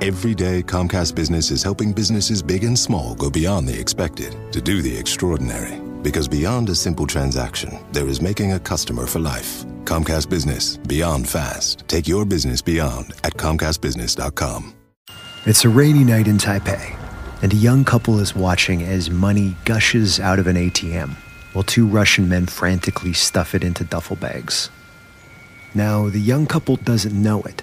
Every day, Comcast Business is helping businesses big and small go beyond the expected to do the extraordinary. Because beyond a simple transaction, there is making a customer for life. Comcast Business, beyond fast. Take your business beyond at ComcastBusiness.com. It's a rainy night in Taipei, and a young couple is watching as money gushes out of an ATM while two Russian men frantically stuff it into duffel bags. Now, the young couple doesn't know it,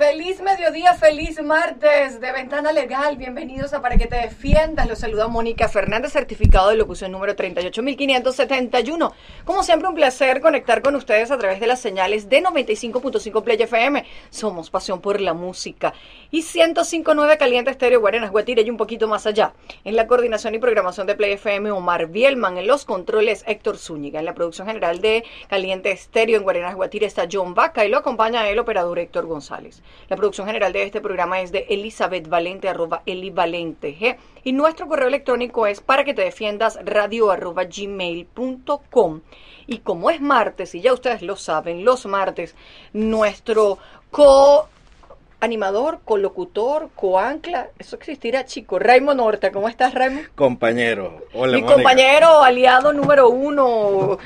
Feliz mediodía, feliz martes de Ventana Legal. Bienvenidos a Para que te defiendas. Los saluda Mónica Fernández, certificado de locución número 38571. Como siempre, un placer conectar con ustedes a través de las señales de 95.5 Play FM. Somos pasión por la música. Y 105.9 Caliente Estéreo, Guarenas, Guatire y un poquito más allá. En la coordinación y programación de Play FM, Omar Bielman. En los controles, Héctor Zúñiga. En la producción general de Caliente Estéreo, en Guarenas, Guatire, está John Vaca y lo acompaña el operador Héctor González. La producción general de este programa es de Elizabeth Valente, arroba Eli Valente G. Y nuestro correo electrónico es para que te defiendas radio arroba gmail.com. Y como es martes, y ya ustedes lo saben, los martes, nuestro co animador, colocutor, coancla, eso existirá, chico. Raymond Horta, ¿cómo estás, Raymond? Compañero, hola Mi Mónica. compañero aliado número uno,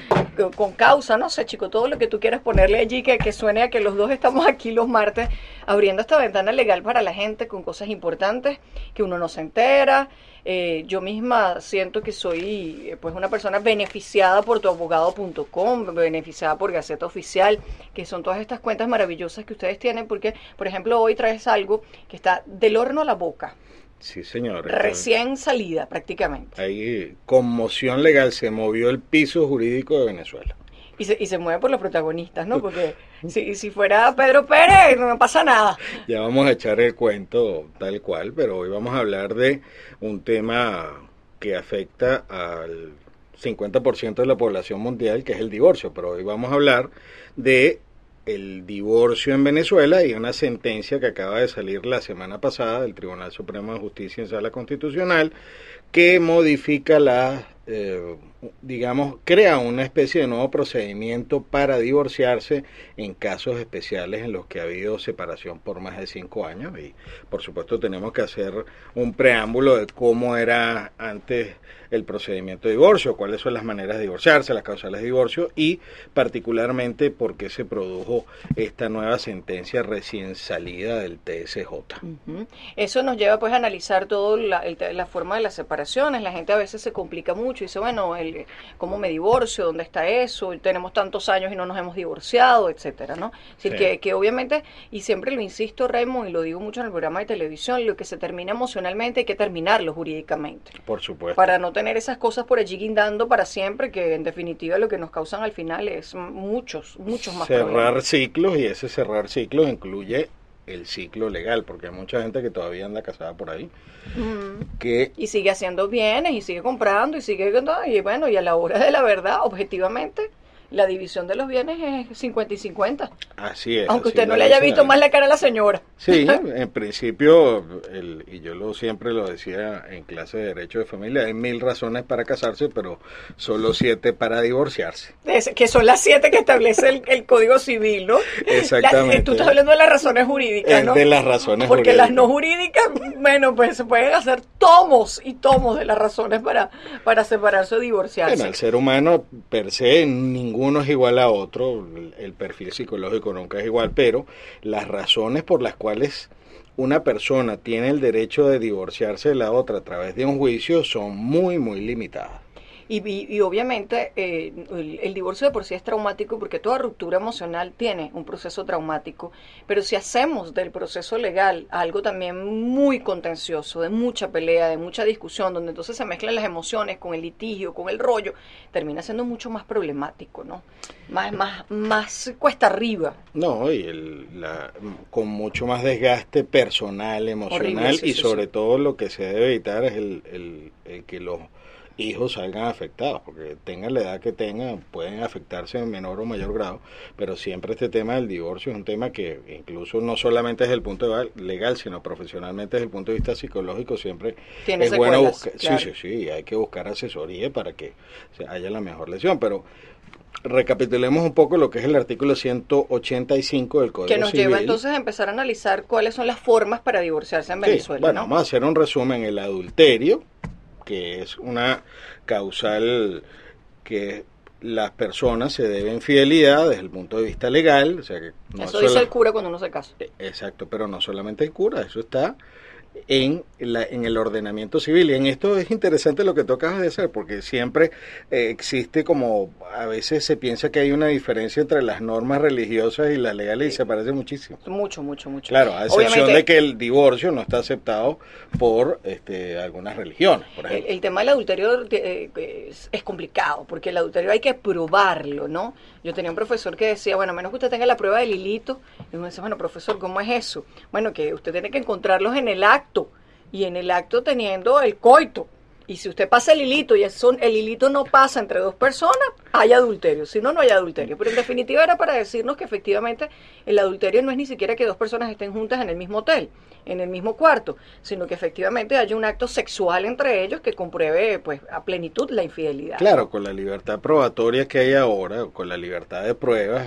con causa, no sé, chico, todo lo que tú quieras ponerle allí, que, que suene a que los dos estamos aquí los martes abriendo esta ventana legal para la gente con cosas importantes que uno no se entera. Eh, yo misma siento que soy eh, pues una persona beneficiada por tuabogado.com, beneficiada por Gaceta Oficial, que son todas estas cuentas maravillosas que ustedes tienen, porque, por ejemplo, hoy traes algo que está del horno a la boca, Sí, señor. recién salida prácticamente. Hay conmoción legal, se movió el piso jurídico de Venezuela. Y se, y se mueve por los protagonistas, ¿no? Porque si, si fuera Pedro Pérez, no pasa nada. Ya vamos a echar el cuento tal cual, pero hoy vamos a hablar de un tema que afecta al 50% de la población mundial, que es el divorcio, pero hoy vamos a hablar de el divorcio en Venezuela y una sentencia que acaba de salir la semana pasada del Tribunal Supremo de Justicia en Sala Constitucional que modifica la, eh, digamos, crea una especie de nuevo procedimiento para divorciarse en casos especiales en los que ha habido separación por más de cinco años. Y por supuesto tenemos que hacer un preámbulo de cómo era antes el procedimiento de divorcio, cuáles son las maneras de divorciarse, las causales de divorcio y particularmente por qué se produjo esta nueva sentencia recién salida del TSJ. Ujú. Eso nos lleva pues a analizar todo la, la forma de las separaciones. La gente a veces se complica mucho y dice, bueno, el, ¿cómo me divorcio? ¿Dónde está eso? Tenemos tantos años y no nos hemos divorciado, etcétera, ¿no? Es decir, Sí. que, que obviamente, y siempre lo insisto, Raymond, y lo digo mucho en el programa de televisión, lo que se termina emocionalmente hay que terminarlo jurídicamente. Por supuesto. para no tener esas cosas por allí guindando para siempre, que en definitiva lo que nos causan al final es muchos, muchos más cerrar problemas. ciclos y ese cerrar ciclos incluye el ciclo legal, porque hay mucha gente que todavía anda casada por ahí, Ujú. que Y sigue haciendo bienes y sigue comprando y sigue y bueno, y a la hora de la verdad, objetivamente, la división de los bienes es 50 y 50. así es. Aunque así usted no le haya visto la- más la cara a la señora. Sí, en principio, el, y yo lo siempre lo decía en clase de Derecho de Familia, hay mil razones para casarse, pero solo siete para divorciarse. Es- que son las siete que establece el, el Código Civil, ¿no? Exactamente. La- tú estás hablando de las razones jurídicas, de las razones Porque las no jurídicas, bueno, pues se pueden hacer tomos y tomos de las razones para, para separarse o divorciarse. Bueno, el ser humano per se ninguno es igual a otro, el- el perfil psicológico nunca es igual, pero las razones por las cuales una persona tiene el derecho de divorciarse de la otra a través de un juicio son muy, muy limitadas. Y, y- y obviamente eh, el, el divorcio de por sí es traumático porque toda ruptura emocional tiene un proceso traumático, pero si hacemos del proceso legal algo también muy contencioso, de mucha pelea, de mucha discusión, donde entonces se mezclan las emociones con el litigio, con el rollo, termina siendo mucho más problemático, ¿no? Más, más, más cuesta arriba. No, y el, la, con mucho más desgaste personal, emocional Horrible, sí, y sí, sobre sí. todo lo que se debe evitar es el, el- el que los hijos salgan afectados, porque tengan la edad que tengan, pueden afectarse en menor o mayor grado, pero siempre este tema del divorcio es un tema que incluso no solamente desde el punto de vista legal, sino profesionalmente desde el punto de vista psicológico, siempre es bueno buscar, sí, sí, sí, hay que buscar asesoría para que haya la mejor lesión, pero recapitulemos un poco lo que es el artículo 185 del Código Que nos lleva entonces a empezar a analizar cuáles son las formas para divorciarse en Venezuela. bueno, vamos a hacer un resumen. El adulterio, que es una causal que las personas se deben fidelidad desde el punto de vista legal. O sea que eso dice el cura cuando uno se casa. E, exacto, pero no solamente el cura, eso está en, la, en el ordenamiento civil. Y en esto es interesante lo que tú acabas de hacer, porque siempre eh, existe como, a veces se piensa que hay una diferencia entre las normas religiosas y las legales y se parece muchísimo. Mucho, mucho, mucho. Claro, a excepción de que el divorcio no está aceptado por este, algunas religiones, por ejemplo. El, tema del adulterio eh, es, complicado, porque el adulterio hay que probarlo, ¿no? Yo tenía un profesor que decía, bueno, a menos que usted tenga la prueba del hilito, y uno dice, bueno, profesor, ¿cómo es eso? Bueno, que usted tiene que encontrarlos en el acto y en el acto teniendo el coito. Y si usted pasa el hilito y el hilito no pasa entre dos personas, hay adulterio. Si no, no hay adulterio. Pero en definitiva era para decirnos que efectivamente el adulterio no es ni siquiera que dos personas estén juntas en el mismo hotel en el mismo cuarto, sino que efectivamente haya un acto sexual entre ellos que compruebe pues a plenitud la infidelidad. Claro, con la libertad probatoria que hay ahora, con la libertad de pruebas,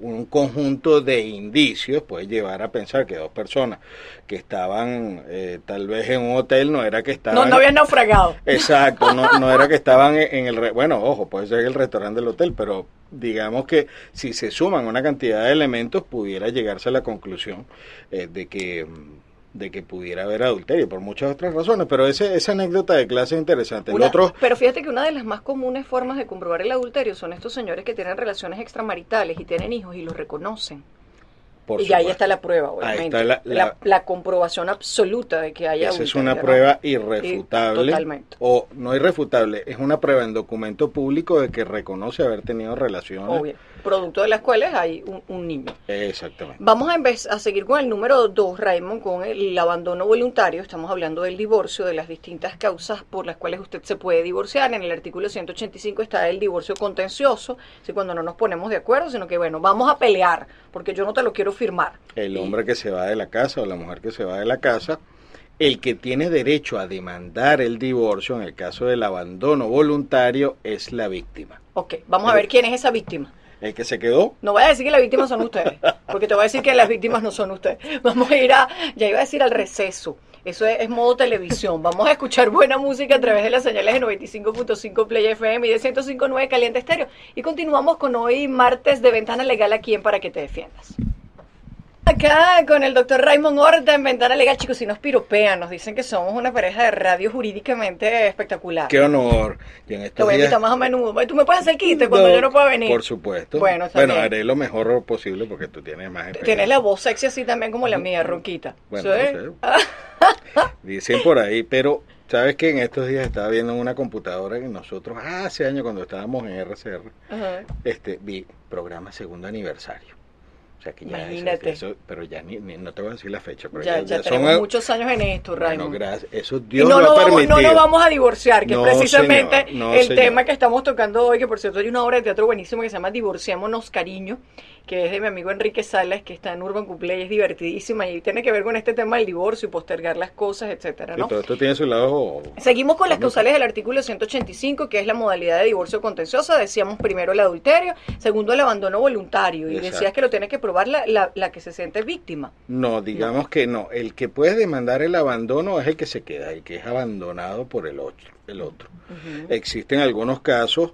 un conjunto de indicios puede llevar a pensar que dos personas que estaban eh, tal vez en un hotel no era que estaban... No, no habían naufragado. Exacto, no, no era que estaban en el... Bueno, ojo, puede ser el restaurante del hotel, pero digamos que si se suman una cantidad de elementos pudiera llegarse a la conclusión eh, de que de que pudiera haber adulterio por muchas otras razones, pero ese, esa anécdota de clase es interesante. Otro... Pero fíjate que una de las más comunes formas de comprobar el adulterio son estos señores que tienen relaciones extramaritales y tienen hijos y los reconocen y ahí está la prueba, obviamente. la, comprobación absoluta de que haya Esa es una prueba irrefutable. totalmente. O no irrefutable, es una prueba en documento público de que reconoce haber tenido relaciones. Obvio. Producto de las cuales hay un, niño. Exactamente. Vamos a, a seguir con el número dos, Raymond, con el abandono voluntario. Estamos hablando del divorcio, de las distintas causas por las cuales usted se puede divorciar. En el artículo 185 está el divorcio contencioso, si cuando no nos ponemos de acuerdo, sino que, bueno, vamos a pelear, porque yo no te lo quiero firmar. El hombre que se va de la casa o la mujer que se va de la casa, el que tiene derecho a demandar el divorcio en el caso del abandono voluntario es la víctima. Ok, vamos a ver quién es esa víctima. El que se quedó. No voy a decir que las víctimas son ustedes, porque te voy a decir que las víctimas no son ustedes. Vamos a ir a, ya iba a decir al receso. Eso es, modo televisión. Vamos a escuchar buena música a través de las señales de 95.5 Play FM y de 105.9 Caliente Estéreo. Y continuamos con hoy martes de Ventana Legal aquí en Para que te defiendas. Acá con el doctor Raymond Horta en Ventana Legal, chicos, si nos piropean, nos dicen que somos una pareja de radio jurídicamente espectacular. Qué honor. Y en Te voy a invitar más a menudo. ¿Tú me puedes hacer quite cuando yo no pueda venir? Por supuesto. Bueno, bueno haré lo mejor posible porque tú tienes más experiencia. Tienes la voz sexy así también como la mía, ronquita. Bueno, Dicen por ahí, pero ¿Sabes que en estos días estaba viendo en una computadora que nosotros hace años cuando estábamos en RCR, este vi programa segundo aniversario. Imagínate. pero ya ni, no te voy a decir la fecha. Pero ya, ya, tenemos muchos años en esto, Raymond. Bueno, gracias. Eso Dios no, lo permitido. No nos vamos a divorciar, que es precisamente el tema que estamos tocando hoy, que por cierto hay una obra de teatro buenísima que se llama Divorciémonos Cariño, que es de mi amigo Enrique Salas, que está en Urban Couple y es divertidísima y tiene que ver con este tema del divorcio y postergar las cosas, etcétera, ¿no? Y todo esto tiene su lado... Seguimos con las causales del artículo 185, que es la modalidad de divorcio contenciosa. Decíamos primero el adulterio, segundo el abandono voluntario. Y decías que lo tiene que probar la, la, que se siente víctima. No, digamos que no. El que puede demandar el abandono es el que se queda, el que es abandonado por el otro. El otro. Existen algunos casos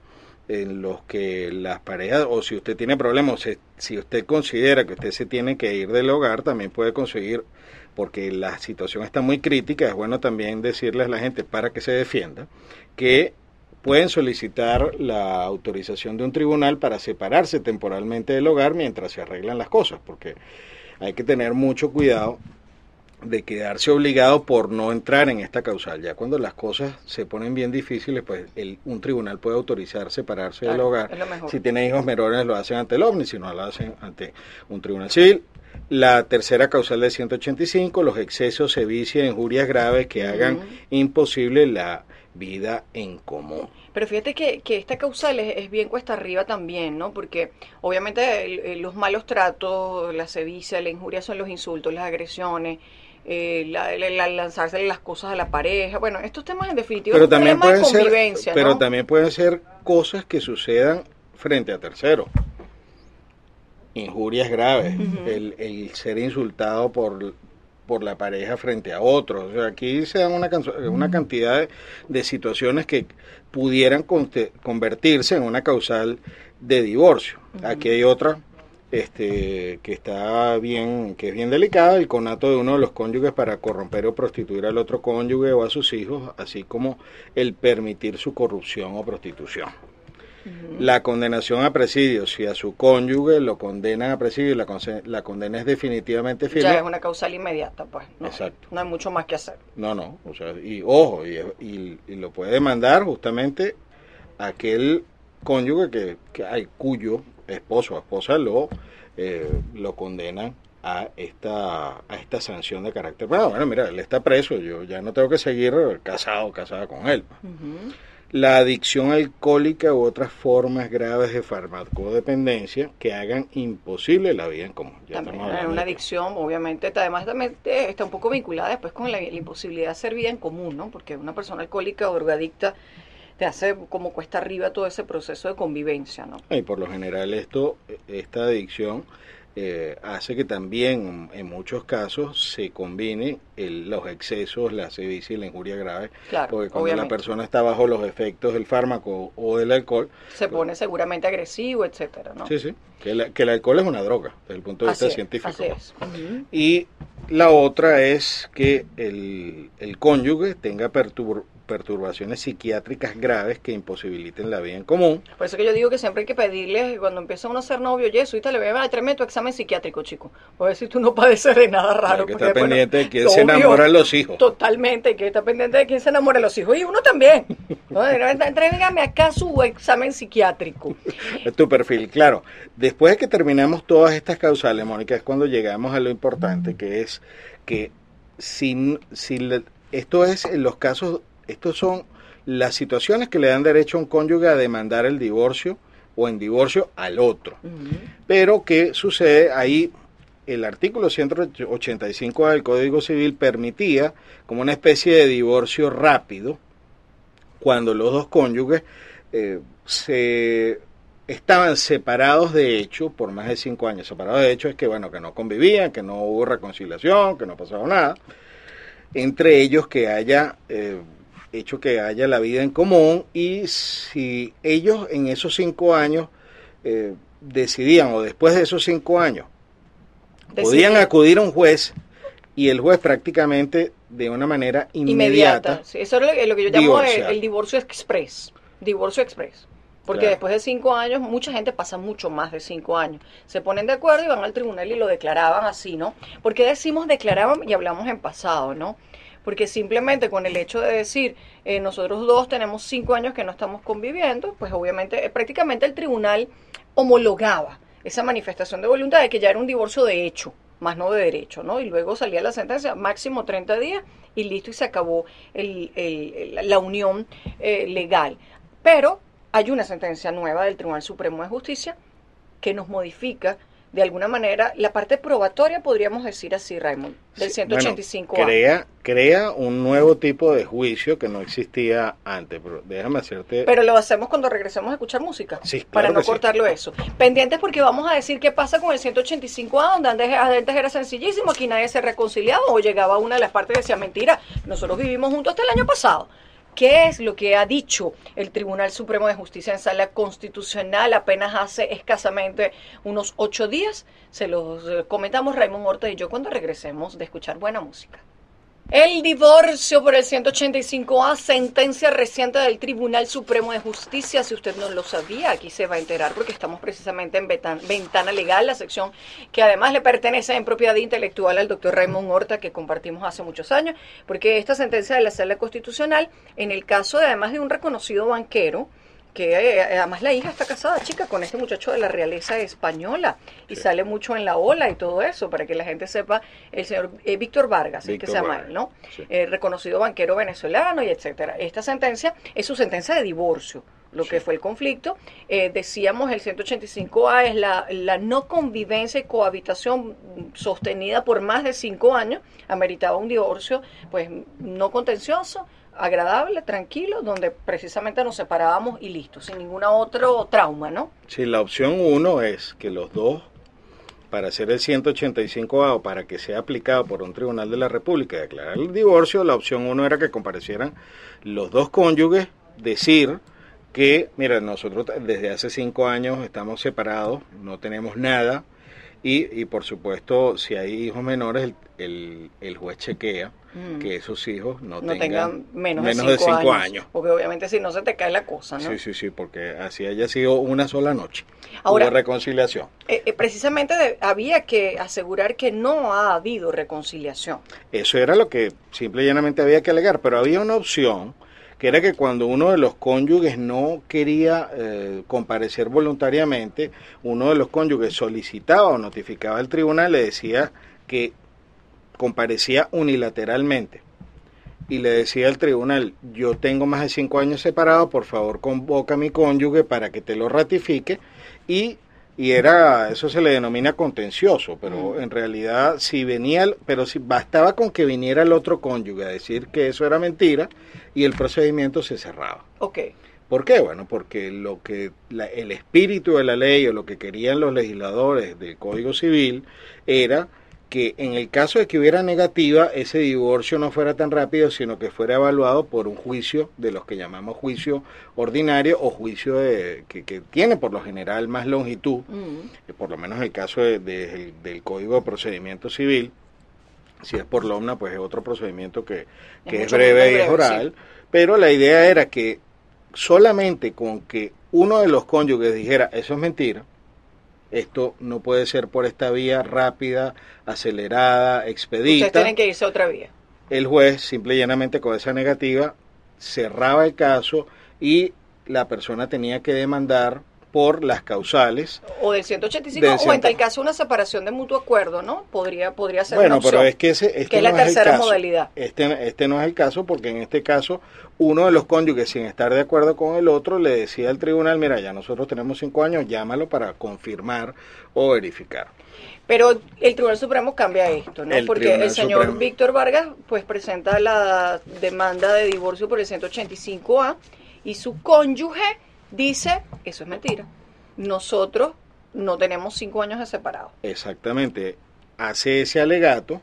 en los que las parejas, o si usted tiene problemas, si usted considera que usted se tiene que ir del hogar, también puede conseguir, porque la situación está muy crítica, es bueno también decirles a la gente para que se defienda, que pueden solicitar la autorización de un tribunal para separarse temporalmente del hogar mientras se arreglan las cosas, porque hay que tener mucho cuidado de quedarse obligado por no entrar en esta causal. Ya cuando las cosas se ponen bien difíciles, pues el, un tribunal puede autorizar separarse del hogar. Si tiene hijos menores lo hacen ante el OVNI, si no lo hacen ante un tribunal civil. La tercera causal de 185, los excesos, sevicia, injurias graves que hagan imposible la vida en común. Pero fíjate que, que esta causal es, es, bien cuesta arriba también, ¿no? Porque obviamente los malos tratos, la sevicia, la injuria son los insultos, las agresiones, eh, la, la, lanzarse las cosas a la pareja. Bueno, estos temas en definitiva pero también pueden ser, Pero también pueden ser cosas que sucedan frente a terceros. Injurias graves, el, el, ser insultado por, por la pareja frente a otros. aquí se dan una, una cantidad de, situaciones que pudieran convertirse en una causal de divorcio. Aquí hay otra este, que está bien, que es bien delicada, el conato de uno de los cónyuges para corromper o prostituir al otro cónyuge o a sus hijos, así como el permitir su corrupción o prostitución. La condenación a presidio, si a su cónyuge lo condenan a presidio y la, la condena es definitivamente firme. Ya es una causal inmediata, pues. ¿no? Exacto. No hay mucho más que hacer. No, no. O sea, y ojo, y, y, lo puede demandar justamente aquel cónyuge que, que hay, cuyo esposo o esposa lo, eh, lo condenan a esta, a esta sanción de carácter. Bueno, bueno, mira, él está preso, yo ya no tengo que seguir casado o casada con él. La adicción alcohólica u otras formas graves de farmacodependencia que hagan imposible la vida en común. también una adicción, obviamente, además también está un poco vinculada después con la, la, imposibilidad de hacer vida en común, ¿no? Porque una persona alcohólica o drogadicta te hace como cuesta arriba todo ese proceso de convivencia, ¿no? Y por lo general esto, esta adicción eh, hace que también en muchos casos se combine los excesos, la sevicia y la injuria grave, claro, porque cuando la persona está bajo los efectos del fármaco o del alcohol, se pues pone seguramente agresivo, etcétera, ¿no? Sí, sí, que, que, el alcohol es una droga desde el punto de vista científico. Así es. Y la otra es que el, el cónyuge tenga perturbación perturbaciones psiquiátricas graves que imposibiliten la vida en común. Por eso que yo digo que siempre hay que pedirle, cuando empieza uno a ser novio, y eso, y te le voy a dar tu examen psiquiátrico, chico. Ver si tú no padeces de nada raro. Hay que estar pendiente de quién se enamora de los hijos. Totalmente, hay que estar pendiente de quién se enamora de los hijos. Y uno también. ¿no? Entrégame acá su examen psiquiátrico. Es tu perfil, claro. Después de que terminamos todas estas causales, Mónica, es cuando llegamos a lo importante, que es que sin, sin esto es en los casos estos son las situaciones que le dan derecho a un cónyuge a demandar el divorcio o en divorcio al otro. Pero ¿qué sucede? Ahí el artículo 185 del Código Civil permitía como una especie de divorcio rápido cuando los dos cónyuges eh, se estaban separados de hecho por más de cinco años. Separados de hecho es que bueno que no convivían, que no hubo reconciliación, que no pasaba nada. Entre ellos que haya eh, hecho que haya la vida en común y si ellos en esos cinco años eh, decidían o después de esos cinco años podían acudir a un juez y el juez prácticamente de una manera inmediata. eso es lo, que yo llamo el, divorcio express. Divorcio express. Porque después de cinco años, mucha gente pasa mucho más de cinco años. Se ponen de acuerdo y van al tribunal y lo declaraban así, ¿no? Porque decimos declaraban y hablamos en pasado, ¿no? Porque simplemente con el hecho de decir eh, nosotros dos tenemos cinco años que no estamos conviviendo, pues obviamente eh, prácticamente el tribunal homologaba esa manifestación de voluntad de que ya era un divorcio de hecho, más no de derecho, ¿no? Y luego salía la sentencia, máximo 30 días y listo y se acabó la unión eh, legal. Pero hay una sentencia nueva del Tribunal Supremo de Justicia que nos modifica de alguna manera, la parte probatoria, podríamos decir así, Raymond, del 185 crea, crea un nuevo tipo de juicio que no existía antes, pero déjame hacerte... Pero lo hacemos cuando regresemos a escuchar música, sí, para no cortarlo eso. Pendientes porque vamos a decir qué pasa con el 185A, donde antes, antes era sencillísimo, aquí nadie se reconciliaba o llegaba una de las partes y decía, mentira, nosotros vivimos juntos hasta el año pasado. ¿Qué es lo que ha dicho el Tribunal Supremo de Justicia en sala constitucional apenas hace escasamente unos ocho días? Se los eh, comentamos Raymond Horta y yo cuando regresemos de escuchar buena música. El divorcio por el 185A, sentencia reciente del Tribunal Supremo de Justicia. Si usted no lo sabía, aquí se va a enterar porque estamos precisamente en Ventana Legal, la sección que además le pertenece en propiedad intelectual al doctor Raymond Horta, que compartimos hace muchos años, porque esta sentencia de la Sala Constitucional, en el caso de además de un reconocido banquero, que eh, además la hija está casada, chica, con este muchacho de la realeza española y sale mucho en la ola y todo eso, para que la gente sepa, el señor eh, Víctor Vargas, es que se llama él, ¿no? Eh, reconocido banquero venezolano y etcétera. Esta sentencia es su sentencia de divorcio, lo que fue el conflicto. decíamos, el 185A es la, la no convivencia y cohabitación sostenida por más de cinco años, ameritaba un divorcio, pues, no contencioso, agradable, tranquilo, donde precisamente nos separábamos y listo, sin ningún otro trauma, ¿no? Sí, la opción uno es que los dos, para hacer el 185A o para que sea aplicado por un tribunal de la República y declarar el divorcio, la opción uno era que comparecieran los dos cónyuges, decir que, mira, nosotros desde hace cinco años estamos separados, no tenemos nada, y, y por supuesto, si hay hijos menores, el, el, juez chequea mm. que esos hijos no, tengan, menos, de cinco, años, Porque obviamente si no se te cae la cosa, ¿no? Sí, sí, sí, porque así haya sido una sola noche. Ahora, Hubo reconciliación. Eh, eh, precisamente había que asegurar que no ha habido reconciliación. Eso era lo que simple y llanamente había que alegar, pero había una opción que era que cuando uno de los cónyuges no quería eh, comparecer voluntariamente, uno de los cónyuges solicitaba o notificaba al tribunal, le decía que comparecía unilateralmente. Y le decía al tribunal, yo tengo más de cinco años separado, por favor convoca a mi cónyuge para que te lo ratifique y y era eso se le denomina contencioso pero mm. en realidad si venía pero si bastaba con que viniera el otro cónyuge a decir que eso era mentira y el procedimiento se cerraba Ok. ¿Por qué? Bueno, porque lo que el espíritu de la ley o lo que querían los legisladores del Código Civil era que en el caso de que hubiera negativa, ese divorcio no fuera tan rápido, sino que fuera evaluado por un juicio de los que llamamos juicio ordinario o juicio de, que, tiene por lo general más longitud, mm. por lo menos en el caso del Código de Procedimiento Civil. Si es por lomna, pues es otro procedimiento que, es, breve, y es oral. Pero la idea era que solamente con que uno de los cónyuges dijera eso es mentira, esto no puede ser por esta vía rápida, acelerada, expedita. Ustedes tienen que irse a otra vía. El juez, simple y llanamente con esa negativa, cerraba el caso y la persona tenía que demandar por las causales. O del 185, o en tal caso una separación de mutuo acuerdo, ¿no? Podría, podría ser Bueno, pero es que ese este es la tercera modalidad. Este, este no es el caso porque en este caso uno de los cónyuges, sin estar de acuerdo con el otro, le decía al tribunal, mira, ya nosotros tenemos cinco años, llámalo para confirmar o verificar. Pero el Tribunal Supremo cambia esto, ¿no? Porque el señor Víctor Vargas pues presenta la demanda de divorcio por el 185A y su cónyuge dice, eso es mentira. Nosotros no tenemos cinco años de separado. Exactamente. Hace ese alegato,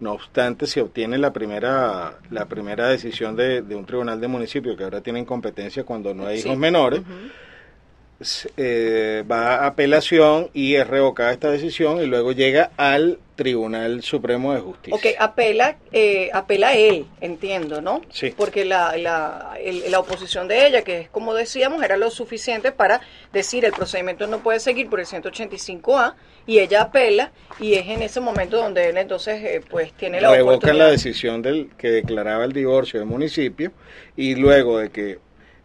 no obstante, se obtiene la primera, la primera decisión de, un tribunal de municipio que ahora tienen competencia cuando no hay hijos menores. Eh, va a apelación y es revocada esta decisión y luego llega al Tribunal Supremo de Justicia. Ok, apela, eh, apela él, entiendo, ¿no? Sí. Porque la, la, la oposición de ella, que es como decíamos, era lo suficiente para decir el procedimiento no puede seguir por el 185A y ella apela y es en ese momento donde él entonces eh, pues tiene la Revocan la decisión del que declaraba el divorcio del municipio y luego de que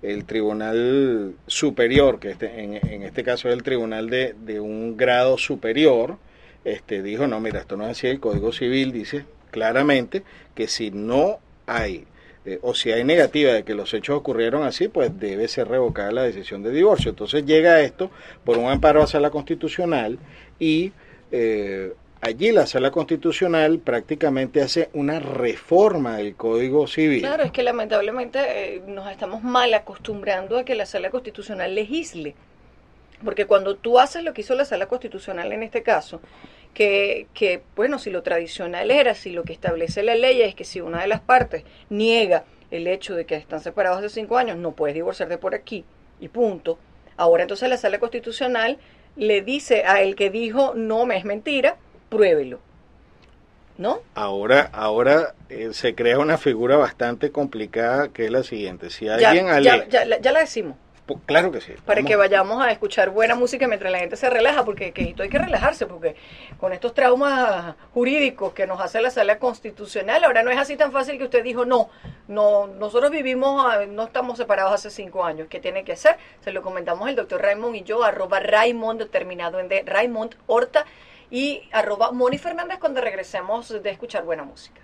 el tribunal superior, que este, en, este caso es el tribunal de, de, un grado superior, este, dijo, no, mira, esto no es así, el Código Civil dice claramente que si no hay, eh, o si hay negativa de que los hechos ocurrieron así, pues debe ser revocada la decisión de divorcio. Entonces llega esto por un amparo a la constitucional y eh, Allí la sala constitucional prácticamente hace una reforma del Código Civil. Claro, es que lamentablemente eh, nos estamos mal acostumbrando a que la sala constitucional legisle. Porque cuando tú haces lo que hizo la sala constitucional en este caso, que, que, bueno, si lo tradicional era, si lo que establece la ley es que si una de las partes niega el hecho de que están separados hace cinco años, no puedes divorciarte por aquí y punto. Ahora entonces la sala constitucional le dice a el que dijo no me es mentira, pruébelo. ¿No? Ahora, ahora eh, se crea una figura bastante complicada que es la siguiente. Si alguien ya, ya, ya, la decimos. Claro que sí. Para que vayamos a escuchar buena música mientras la gente se relaja, porque que, hay que relajarse, porque con estos traumas jurídicos que nos hace la sala constitucional, ahora no es así tan fácil que usted dijo, no, no nosotros vivimos, ah, no estamos separados hace cinco años. ¿Qué tiene que hacer? Se lo comentamos el doctor Raymond y yo, arroba Raymond, terminado en de Raymond Horta, y arroba Moni Fernández cuando regresemos de escuchar buena música.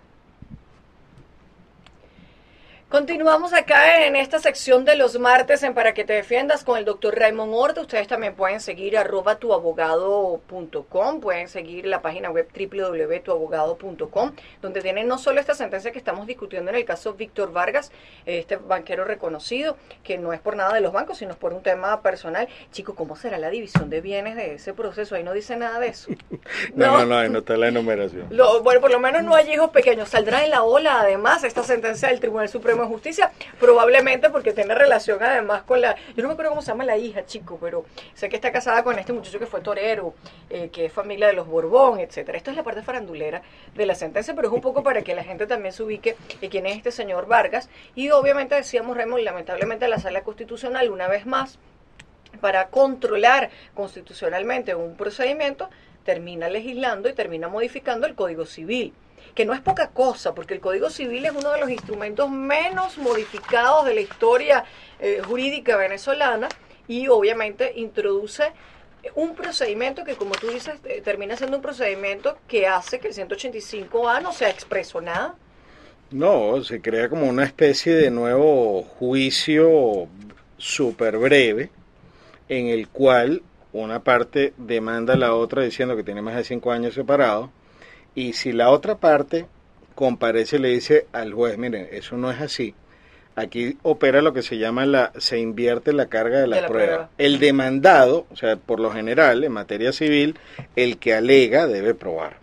Continuamos acá en esta sección de los martes en Para que te defiendas con el doctor Raymond Horta. Ustedes también pueden seguir arroba tuabogado.com, pueden seguir la página web www.tuabogado.com, donde tienen no solo esta sentencia que estamos discutiendo en el caso Víctor Vargas, este banquero reconocido, que no es por nada de los bancos, sino por un tema personal. Chico, ¿cómo será la división de bienes de ese proceso? Ahí no dice nada de eso. no, no, no, ahí no está la enumeración. bueno, por lo menos no hay hijos pequeños. Saldrá en la ola, además, esta sentencia del Tribunal Supremo Justicia, probablemente porque tiene relación además con la, yo no me acuerdo cómo se llama la hija, chico, pero sé que está casada con este muchacho que fue torero, eh, que es familia de los Borbón, etcétera. Esto es la parte farandulera de la sentencia, pero es un poco para que la gente también se ubique quién es este señor Vargas. Y obviamente decíamos, Raymond, lamentablemente la sala constitucional, una vez más, para controlar constitucionalmente un procedimiento, termina legislando y termina modificando el Código Civil que no es poca cosa, porque el Código Civil es uno de los instrumentos menos modificados de la historia eh, jurídica venezolana y obviamente introduce un procedimiento que, como tú dices, eh, termina siendo un procedimiento que hace que el 185A no sea expreso nada. No, se crea como una especie de nuevo juicio súper breve en el cual una parte demanda a la otra diciendo que tiene más de cinco años separado y si la otra parte comparece y le dice al juez, miren, eso no es así, aquí opera lo que se llama la, se invierte la carga de la, prueba. El demandado, o sea, por lo general, en materia civil, el que alega debe probar.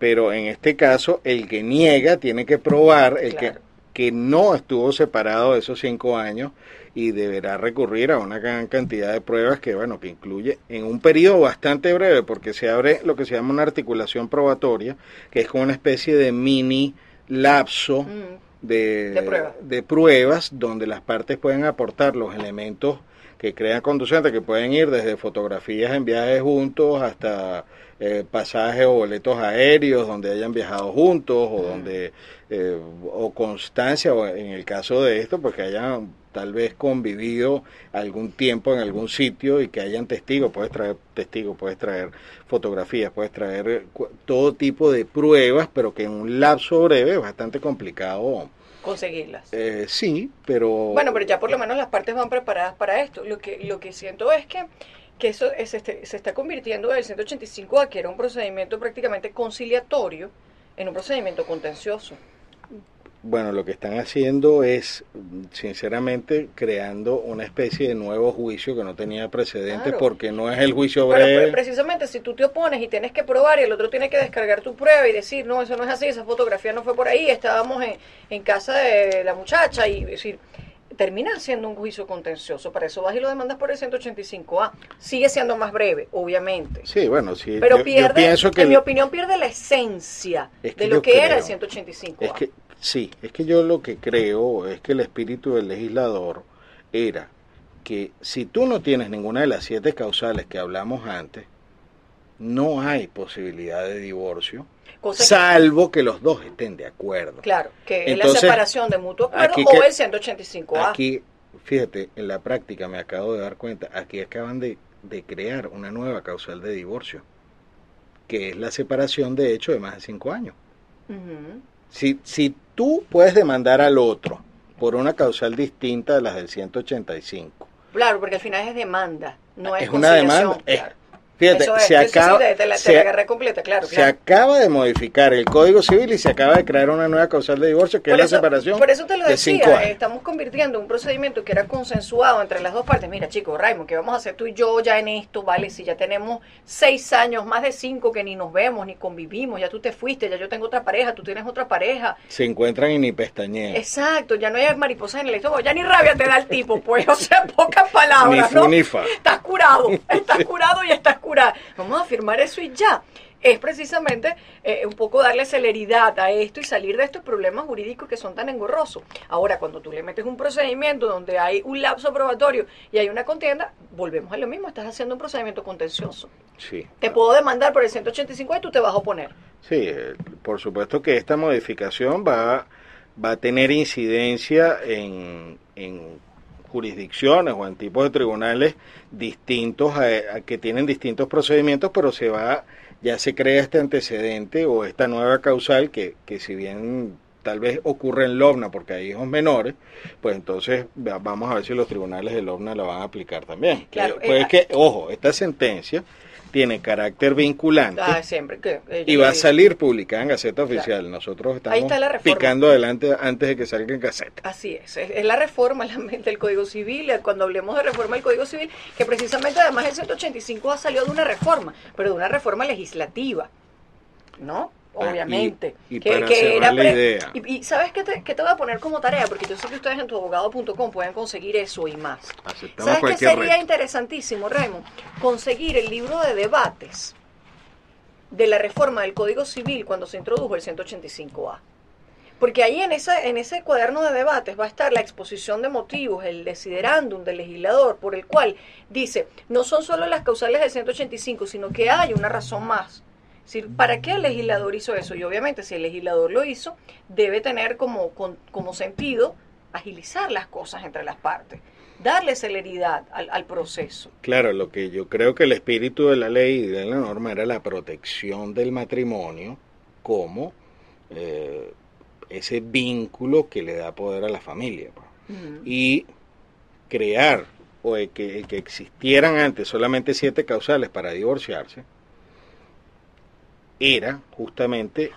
Pero en este caso, el que niega tiene que probar, el que, que no estuvo separado esos cinco años y deberá recurrir a una gran cantidad de pruebas que, bueno, que incluye en un periodo bastante breve, porque se abre lo que se llama una articulación probatoria, que es como una especie de mini lapso mm. de, de, pruebas donde las partes pueden aportar los elementos que crean conducentes, que pueden ir desde fotografías en viajes juntos hasta eh, pasajes o boletos aéreos donde hayan viajado juntos o donde eh, o constancia o en el caso de esto porque hayan tal vez convivido algún tiempo en algún sitio y que hayan testigos, puedes traer testigos, puedes traer fotografías, puedes traer todo tipo de pruebas, pero que en un lapso breve es bastante complicado conseguirlas. Eh, sí, pero bueno, pero ya por lo menos las partes van preparadas para esto. Lo que lo que siento es que que eso es, este, se está convirtiendo del 185 a que era un procedimiento prácticamente conciliatorio en un procedimiento contencioso. Bueno, lo que están haciendo es, sinceramente, creando una especie de nuevo juicio que no tenía precedentes porque no es el juicio breve. Pero, precisamente si tú te opones y tienes que probar y el otro tiene que descargar tu prueba y decir, no, eso no es así, esa fotografía no fue por ahí, estábamos en, en casa de la muchacha y decir, termina siendo un juicio contencioso. Para eso vas y lo demandas por el 185A. Sigue siendo más breve, obviamente. Sí, bueno, sí. Pero pierde, en mi opinión, pierde la esencia de lo que era el 185A. Es que, sí, es que yo lo que creo es que el espíritu del legislador era que si tú no tienes ninguna de las siete causales que hablamos antes, no hay posibilidad de divorcio salvo que, los dos estén de acuerdo. Claro, que es la separación de mutuo acuerdo o el 185A. Aquí, fíjate, en la práctica me acabo de dar cuenta, aquí acaban de, crear una nueva causal de divorcio, que es la separación de hecho de más de cinco años. si, si tú puedes demandar al otro por una causal distinta de las del 185. Claro, porque al final es demanda, no es, es una demanda. Fíjate, se, acaba, se, acaba de modificar el Código Civil y se acaba de crear una nueva causal de divorcio que es la separación. Por eso te lo decía, estamos convirtiendo un procedimiento que era consensuado entre las dos partes. Mira, chicos, Raymond, ¿qué vamos a hacer tú y yo ya en esto? Vale, si ya tenemos seis años, más de cinco que ni nos vemos, ni convivimos, ya tú te fuiste, ya yo tengo otra pareja, tú tienes otra pareja. Se encuentran y ni pestañean. Exacto, ya no hay mariposas en el estómago, ya ni rabia te da el tipo, pues, o sea, pocas palabras. Ni ¿no? Estás curado, estás curado y estás curado vamos a firmar eso y ya es precisamente eh, un poco darle celeridad a esto y salir de estos problemas jurídicos que son tan engorrosos. Ahora, cuando tú le metes un procedimiento donde hay un lapso probatorio y hay una contienda, volvemos a lo mismo, estás haciendo un procedimiento contencioso. Sí. Te puedo demandar por el 185 y tú te vas a oponer. Sí, eh, por supuesto que esta modificación va, va a tener incidencia en, en jurisdicciones o en tipos de tribunales distintos a, que tienen distintos procedimientos, pero se va ya se crea este antecedente o esta nueva causal que, que si bien tal vez ocurre en Lobna porque hay hijos menores, pues entonces vamos a ver si los tribunales de Lobna la van a aplicar también. Claro, pues es que, ojo, esta sentencia tiene carácter vinculante ah, siempre, y va a salir publicada en Gaceta Oficial. Nosotros estamos picando adelante antes de que salga en Gaceta. Así es, es, la reforma del Código Civil, cuando hablemos de reforma del Código Civil, que precisamente además el 185 ha salido de una reforma, pero de una reforma legislativa, ¿no? Ah, obviamente. y, que, era la idea. Y, sabes qué te, te voy a poner como tarea, porque yo sé que ustedes en tuabogado.com pueden conseguir eso y más. ¿Sabes qué sería interesantísimo, Raymond? Conseguir el libro de debates de la reforma del Código Civil cuando se introdujo el 185A. Porque ahí en ese, en ese cuaderno de debates va a estar la exposición de motivos, el desiderándum del legislador, por el cual dice, no son solo las causales del 185, sino que hay una razón más ¿para qué el legislador hizo eso? Y obviamente si el legislador lo hizo, debe tener como, como sentido agilizar las cosas entre las partes, darle celeridad al, proceso. Claro, lo que yo creo que el espíritu de la ley y de la norma era la protección del matrimonio como eh, ese vínculo que le da poder a la familia. Pues. Y crear o que, que existieran antes solamente siete causales para divorciarse, era justamente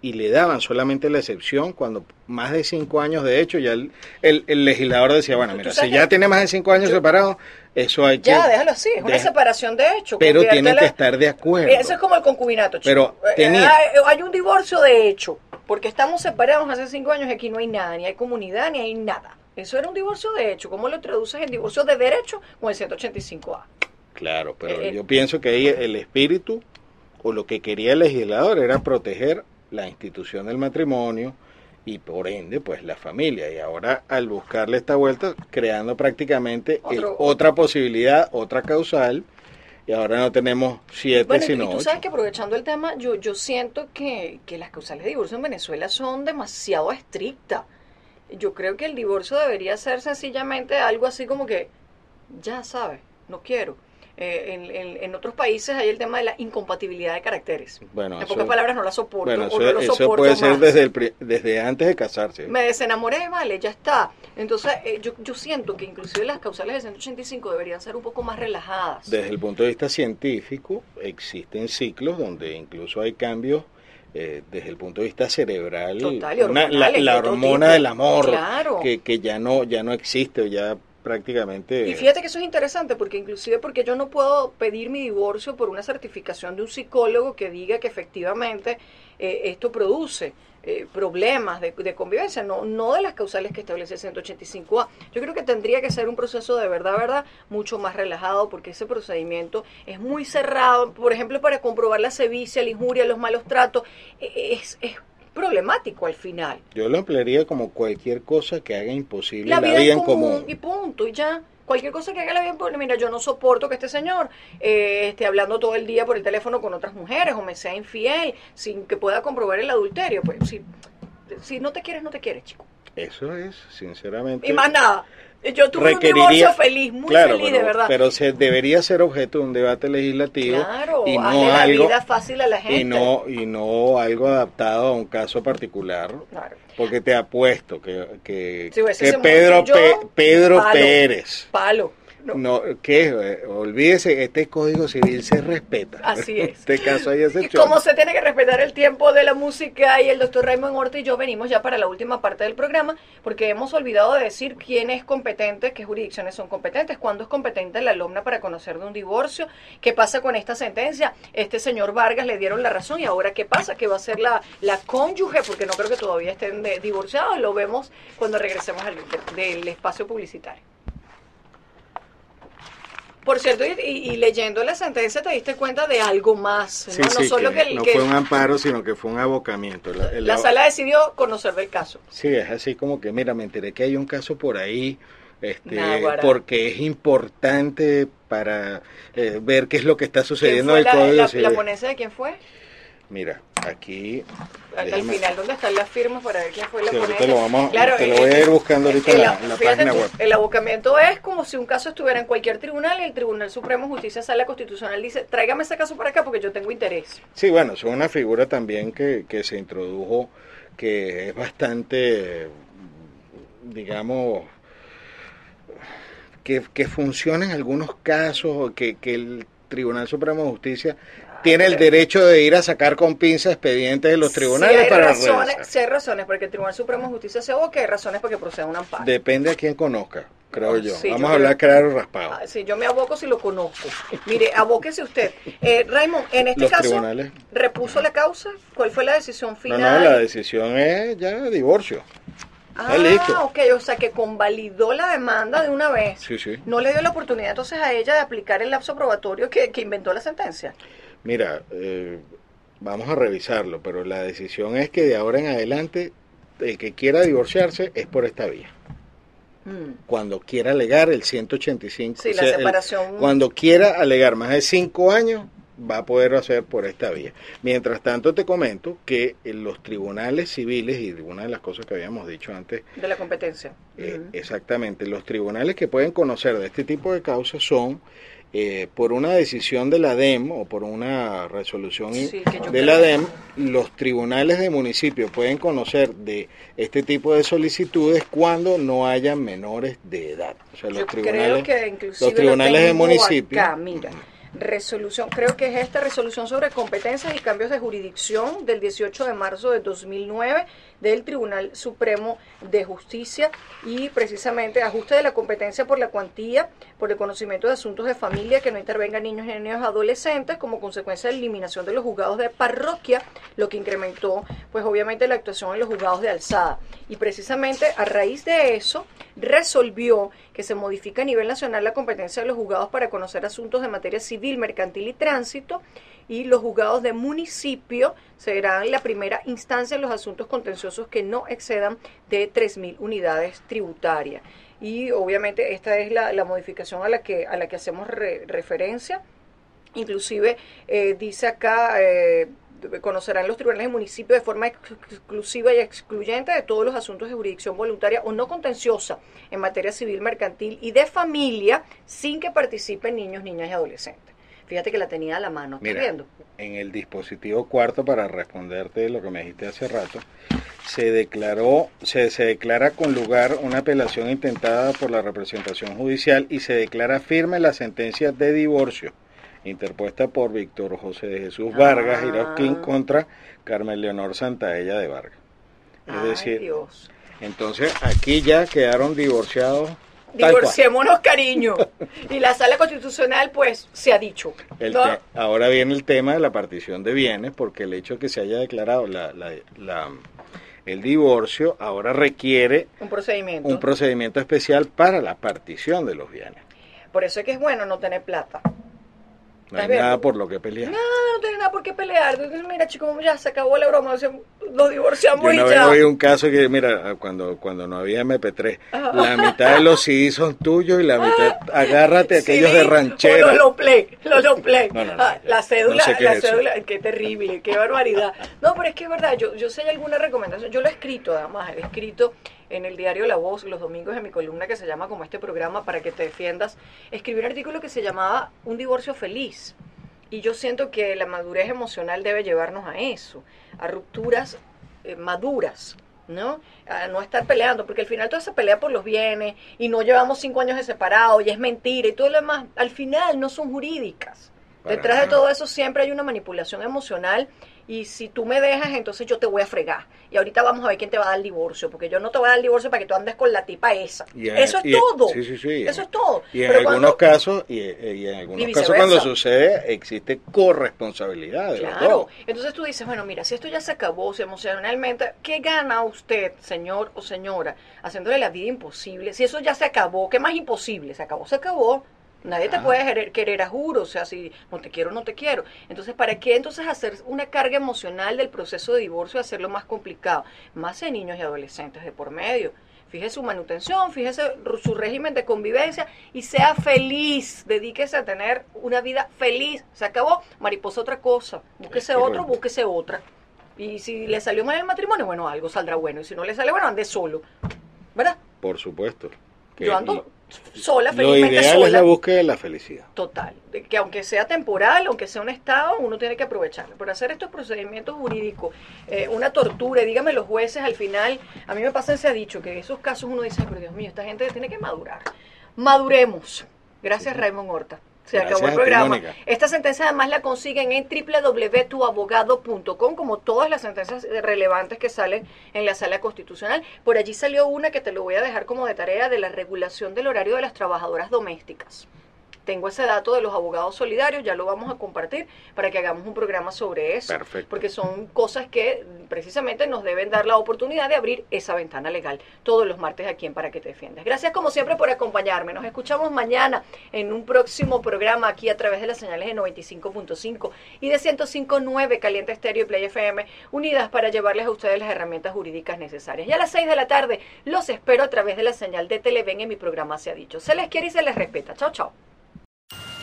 y le daban solamente la excepción cuando más de cinco años de hecho ya el, el, legislador decía bueno mira si ya tiene más de cinco años separado eso hay que ya déjalo así es una separación de hecho pero tienen que estar de acuerdo. Eso es como el concubinato pero eh, tenía... hay, un divorcio de hecho porque estamos separados hace cinco años y aquí no hay nada ni hay comunidad ni hay nada. Eso era un divorcio de hecho. ¿cómo lo traduces en divorcio de derecho con el 185A? Claro, pero eh, yo pienso que ahí el espíritu o lo que quería el legislador era proteger la institución del matrimonio y por ende pues la familia. Y ahora al buscarle esta vuelta creando prácticamente otra posibilidad otra causal y ahora no tenemos siete sino y tú sabes que aprovechando el tema yo yo siento que, que las causales de divorcio en Venezuela son demasiado estrictas. Yo creo que el divorcio debería ser sencillamente algo así como que ya sabes no quiero eh, en, otros países hay el tema de la incompatibilidad de caracteres. Bueno, en pocas palabras no la soporto. Bueno, eso, puede ser desde, desde antes de casarse. Me desenamoré, vale, ya está. Entonces eh, yo, yo siento que inclusive las causales de 185 deberían ser un poco más relajadas. Desde el punto de vista científico existen ciclos donde incluso hay cambios eh, desde el punto de vista cerebral, la, hormona del amor que, que ya no ya no existe, ya prácticamente. Y fíjate que eso es interesante porque inclusive porque yo no puedo pedir mi divorcio por una certificación de un psicólogo que diga que efectivamente eh, esto produce eh, problemas de, convivencia, no, no de las causales que establece el 185A. Yo creo que tendría que ser un proceso de verdad, verdad, mucho más relajado porque ese procedimiento es muy cerrado. Por ejemplo, para comprobar la sevicia, la injuria, los malos tratos, e, es, es problemático al final. Yo lo emplearía como cualquier cosa que haga imposible la, vida, en común, Y punto, y ya. Cualquier cosa que haga la vida en común. Mira, yo no soporto que este señor eh, esté hablando todo el día por el teléfono con otras mujeres o me sea infiel sin que pueda comprobar el adulterio. Pues si, si no te quieres, no te quieres, chico. Eso es, sinceramente. Y más nada. Yo tuve un divorcio feliz, muy feliz, de verdad. Pero se debería ser objeto de un debate legislativo y no algo, vida fácil a la gente. Y no, y no algo adaptado a un caso particular. Porque te apuesto que, que, que Pedro, Pedro Pérez. Palo no, ¿qué? Eh, olvídese, este código civil se respeta. Así es. Este caso hay excepción. Y como se tiene que respetar el tiempo de la música y el doctor Raymond Horta y yo venimos ya para la última parte del programa, porque hemos olvidado de decir quién es competente, qué jurisdicciones son competentes, cuándo es competente la alumna para conocer de un divorcio, qué pasa con esta sentencia. Este señor Vargas le dieron la razón y ahora qué pasa, que va a ser la, la cónyuge, porque no creo que todavía estén divorciados, lo vemos cuando regresemos al, del espacio publicitario. Por cierto, y, leyendo la sentencia te diste cuenta de algo más. Sí, no, sí, solo que que, no que fue un amparo, sino que fue un abocamiento. La, el sala decidió conocer del caso. Sí, es así como que, mira, me enteré que hay un caso por ahí, este, Náguara. porque es importante para eh, ver qué es lo que está ¿Quién sucediendo en el la, Código la- la ponencia de quién fue? Mira, aquí... Al, al déjame- final, ¿dónde están las firmas para ver quién fue la Sí, lo vamos- te lo voy a ir buscando ahorita en la- página tú, web. El abocamiento es como si un caso estuviera en cualquier tribunal y el Tribunal Supremo de Justicia Sala Constitucional dice, tráigame ese caso para acá porque yo tengo interés. Sí, bueno, es una figura también que, que se introdujo que es bastante, digamos, que, que funciona en algunos casos, que, que el Tribunal Supremo de Justicia tiene el derecho de ir a sacar con pinza expedientes de los tribunales si hay para razones, si hay razones porque el Tribunal Supremo de Justicia se aboque, hay razones para que proceda un amparo. Depende a quién conozca, creo Oh, yo. sí, Vamos yo a hablar creo- claro raspado. Ah, sí, yo me aboco si lo conozco. Mire, abóquese usted. Eh, Raymond, en este Los caso, tribunales. ¿repuso la causa? ¿Cuál fue la decisión No, final? no, la decisión es ya divorcio. Ah, listo. ok, o sea que convalidó la demanda de una vez. Sí, sí. No le dio la oportunidad entonces a ella de aplicar el lapso probatorio que, que inventó la sentencia. Mira, eh, vamos a revisarlo, pero la decisión es que de ahora en adelante el que quiera divorciarse es por esta vía. Mm. Cuando quiera alegar el 185, Sí, o la sea, el- separación. cuando quiera alegar más de cinco años, va a poder hacer por esta vía. Mientras tanto, te comento que en los tribunales civiles, y una de las cosas que habíamos dicho antes, De la competencia. eh, exactamente, los tribunales que pueden conocer de este tipo de causas son eh, por una decisión de la DEM o por una resolución Sí, de la DEM, los tribunales de municipio pueden conocer de este tipo de solicitudes cuando no haya menores de edad. O sea, los Yo tribunales, creo que inclusive los tribunales lo de municipio. acá, mira, resolución, creo que es esta resolución sobre competencias y cambios de jurisdicción del 18 de marzo de 2009 del Tribunal Supremo de Justicia y precisamente ajuste de la competencia por la cuantía, por el conocimiento de asuntos de familia que no intervengan niños y niños adolescentes como consecuencia de la eliminación de los juzgados de parroquia, lo que incrementó pues obviamente la actuación en los juzgados de alzada. Y precisamente a raíz de eso resolvió que se modifica a nivel nacional la competencia de los juzgados para conocer asuntos de materia civil, mercantil y tránsito y los juzgados de municipio serán la primera instancia en los asuntos contenciosos que no excedan de 3.000 unidades tributarias. Y obviamente esta es la, la modificación a la que, a la que hacemos re- referencia. Inclusive eh, dice acá, eh, conocerán los tribunales de municipio de forma ex- exclusiva y excluyente de todos los asuntos de jurisdicción voluntaria o no contenciosa en materia civil, mercantil y de familia sin que participen niños, niñas y adolescentes. Fíjate que la tenía a la mano. ¿Estás Mira, viendo? en el dispositivo cuarto, para responderte lo que me dijiste hace rato, se declaró, se, se declara con lugar una apelación intentada por la representación judicial y se declara firme la sentencia de divorcio interpuesta por Víctor José de Jesús Vargas Ah. Irauquín contra Carmen Leonor Santaella de Vargas. Es Ay, decir, Dios. entonces aquí ya quedaron divorciados. Divorciémonos, cariño. Y la sala constitucional, pues, se ha dicho. Ahora viene el tema de la partición de bienes, porque el hecho de que se haya declarado la, la- la- el divorcio ahora requiere Un procedimiento. un procedimiento especial para la partición de los bienes. Por eso es que es bueno no tener plata. No ¿Estás hay nada por lo que pelear. No, no tiene nada por qué pelear. Entonces, mira, chicos, ya se acabó la broma. o sea, Nos divorciamos Yo y vez ya. un caso que, mira, cuando, cuando no había MP3, la mitad de los CDs son tuyos y la mitad, agárrate a aquellos Sí, de ranchera. Los play, los play. No, no, no, Ah, la cédula, No sé qué la es eso. cédula, qué terrible, qué barbaridad. No, pero es que es verdad, yo, yo sé alguna recomendación, yo lo he escrito además, he escrito en el diario La Voz los domingos en mi columna que se llama como este programa para que te defiendas, escribí un artículo que se llamaba Un divorcio feliz. Y yo siento que la madurez emocional debe llevarnos a eso, a rupturas eh, maduras, ¿no? A no estar peleando, porque al final toda se pelea por los bienes y no llevamos cinco años de separado y es mentira y todo lo demás, al final no son jurídicas. Para Detrás de todo eso siempre hay una manipulación emocional y si tú me dejas, entonces yo te voy a fregar. Y ahorita vamos a ver quién te va a dar el divorcio, porque yo no te voy a dar el divorcio para que tú andes con la tipa esa. Y en- eso es y- todo. sí, sí, sí. Eso es todo. Y en Pero algunos cuando- casos, y, y en algunos casos cuando sucede, existe corresponsabilidad de los Claro, dos. entonces tú dices, bueno, mira, si esto ya se acabó, si emocionalmente, ¿qué gana usted, señor o señora, haciéndole la vida imposible? Si eso ya se acabó, ¿qué más imposible? Se acabó, se acabó. Nadie te Ah. puede querer, a juro, o sea, si no te quiero, no te quiero. Entonces, ¿para qué entonces hacer una carga emocional del proceso de divorcio y hacerlo más complicado? Más en niños y adolescentes de por medio. Fíjese su manutención, fíjese su régimen de convivencia y sea feliz. Dedíquese a tener una vida feliz. Se acabó, mariposa otra cosa. Búsquese Es otro, búsquese otra. Y si le salió mal el matrimonio, bueno, algo saldrá bueno. Y si no le sale bueno, ande solo. ¿Verdad? Por supuesto. Que Yo ando lo- sola, Lo felizmente ideal sola. es la búsqueda de la felicidad. Total, de que aunque sea temporal, aunque sea un estado, uno tiene que aprovecharlo. Por hacer estos procedimientos jurídicos, eh, una tortura, y dígame los jueces al final, a mí me pasa ese dicho, que en esos casos uno dice, "Ay, pero Dios mío, esta gente tiene que madurar. Maduremos. Gracias Raymond Horta. Se Gracias acabó el ti, programa. Esta sentencia además la consiguen en www.tuabogado.com, como todas las sentencias relevantes que salen en la sala constitucional. Por allí salió una que te lo voy a dejar como de tarea de la regulación del horario de las trabajadoras domésticas. Tengo ese dato de los abogados solidarios, ya lo vamos a compartir para que hagamos un programa sobre eso. Perfecto. Porque son cosas que precisamente nos deben dar la oportunidad de abrir esa ventana legal todos los martes aquí en Para que te defiendas. Gracias como siempre por acompañarme. Nos escuchamos mañana en un próximo programa aquí a través de las señales de 95.5 y de 105.9 Caliente Estéreo y Play FM, unidas para llevarles a ustedes las herramientas jurídicas necesarias. Y a las 6 de la tarde los espero a través de la señal de Televen en mi programa Se ha dicho. Se les quiere y se les respeta. Chao, chao.